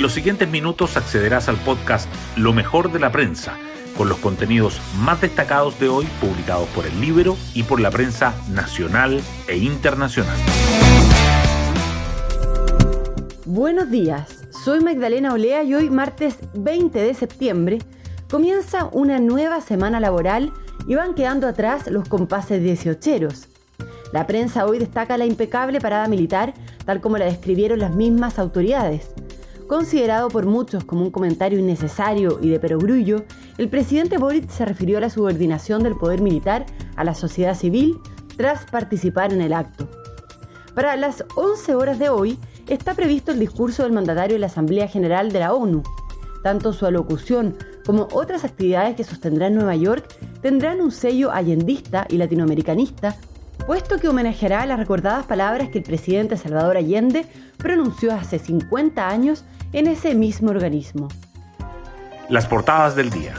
En los siguientes minutos accederás al podcast Lo mejor de la prensa, con los contenidos más destacados de hoy publicados por el libro y por la prensa nacional e internacional. Buenos días, soy Magdalena Olea y hoy martes 20 de septiembre comienza una nueva semana laboral y van quedando atrás los compases dieciocheros. La prensa hoy destaca la impecable parada militar, tal como la describieron las mismas autoridades. Considerado por muchos como un comentario innecesario y de perogrullo, el presidente Boric se refirió a la subordinación del poder militar a la sociedad civil tras participar en el acto. Para las 11 horas de hoy está previsto el discurso del mandatario de la Asamblea General de la ONU. Tanto su alocución como otras actividades que sostendrá en Nueva York tendrán un sello allendista y latinoamericanista puesto que homenajeará las recordadas palabras que el presidente Salvador Allende pronunció hace 50 años en ese mismo organismo. Las portadas del día.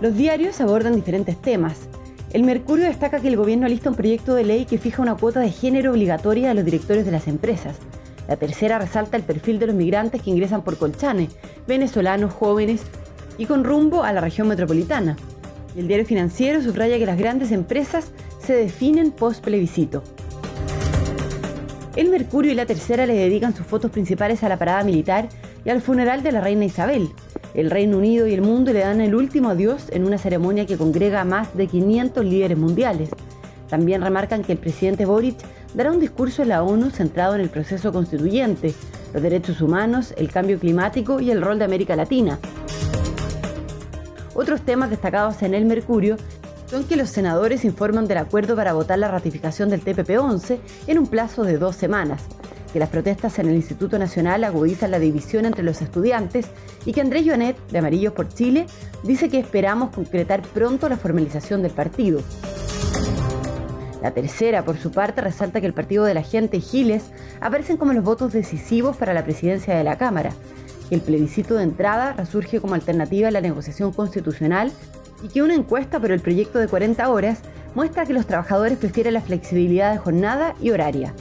Los diarios abordan diferentes temas. El Mercurio destaca que el gobierno alista un proyecto de ley que fija una cuota de género obligatoria a los directores de las empresas. La tercera resalta el perfil de los migrantes que ingresan por Colchane, venezolanos jóvenes y con rumbo a la región metropolitana. El diario financiero subraya que las grandes empresas se definen post plebiscito. El Mercurio y la Tercera le dedican sus fotos principales a la parada militar y al funeral de la reina Isabel. El Reino Unido y el mundo le dan el último adiós en una ceremonia que congrega a más de 500 líderes mundiales. También remarcan que el presidente Boric dará un discurso en la ONU centrado en el proceso constituyente, los derechos humanos, el cambio climático y el rol de América Latina. Otros temas destacados en el Mercurio son que los senadores informan del acuerdo para votar la ratificación del TPP-11 en un plazo de dos semanas, que las protestas en el Instituto Nacional agudizan la división entre los estudiantes y que Andrés Joanet, de Amarillos por Chile, dice que esperamos concretar pronto la formalización del partido. La tercera, por su parte, resalta que el partido de la gente Giles aparecen como los votos decisivos para la presidencia de la Cámara, el plebiscito de entrada resurge como alternativa a la negociación constitucional y que una encuesta por el proyecto de 40 horas muestra que los trabajadores prefieren la flexibilidad de jornada y horaria.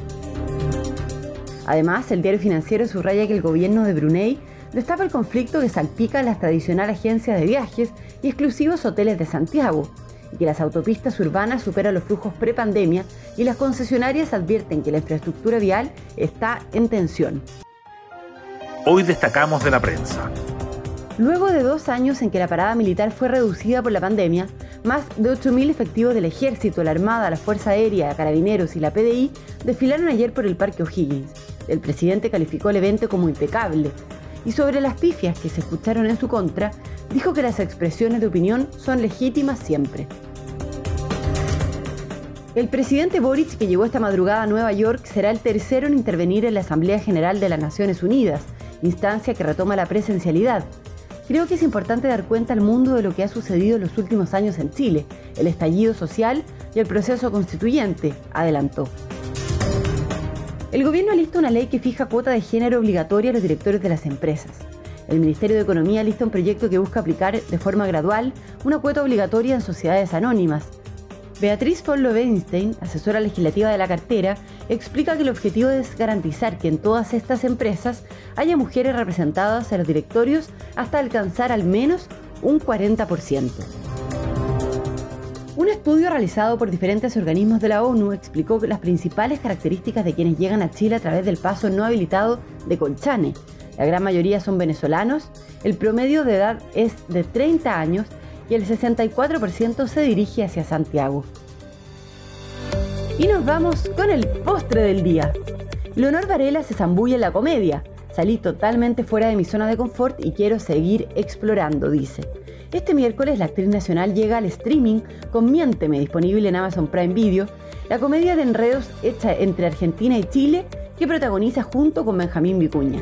Además, el diario financiero subraya que el gobierno de Brunei destapa el conflicto que salpica las tradicionales agencias de viajes y exclusivos hoteles de Santiago, y que las autopistas urbanas superan los flujos prepandemia y las concesionarias advierten que la infraestructura vial está en tensión. Hoy destacamos de la prensa. Luego de dos años en que la parada militar fue reducida por la pandemia, más de 8.000 efectivos del Ejército, la Armada, la Fuerza Aérea, Carabineros y la PDI desfilaron ayer por el Parque O'Higgins. El presidente calificó el evento como impecable y sobre las pifias que se escucharon en su contra, dijo que las expresiones de opinión son legítimas siempre. El presidente Boric, que llegó esta madrugada a Nueva York, será el tercero en intervenir en la Asamblea General de las Naciones Unidas, instancia que retoma la presencialidad. Creo que es importante dar cuenta al mundo de lo que ha sucedido en los últimos años en Chile, el estallido social y el proceso constituyente, adelantó. El gobierno lista una ley que fija cuota de género obligatoria a los directores de las empresas. El Ministerio de Economía lista un proyecto que busca aplicar de forma gradual una cuota obligatoria en sociedades anónimas, Beatriz von Lovenstein, asesora legislativa de la cartera, explica que el objetivo es garantizar que en todas estas empresas haya mujeres representadas en los directorios hasta alcanzar al menos un 40%. Un estudio realizado por diferentes organismos de la ONU explicó las principales características de quienes llegan a Chile a través del paso no habilitado de Colchane. La gran mayoría son venezolanos, el promedio de edad es de 30 años y el 64% se dirige hacia Santiago. Y nos vamos con el postre del día. Leonor Varela se zambulla en la comedia. Salí totalmente fuera de mi zona de confort y quiero seguir explorando, dice. Este miércoles la actriz nacional llega al streaming con Miénteme, disponible en Amazon Prime Video, la comedia de enredos hecha entre Argentina y Chile que protagoniza junto con Benjamín Vicuña.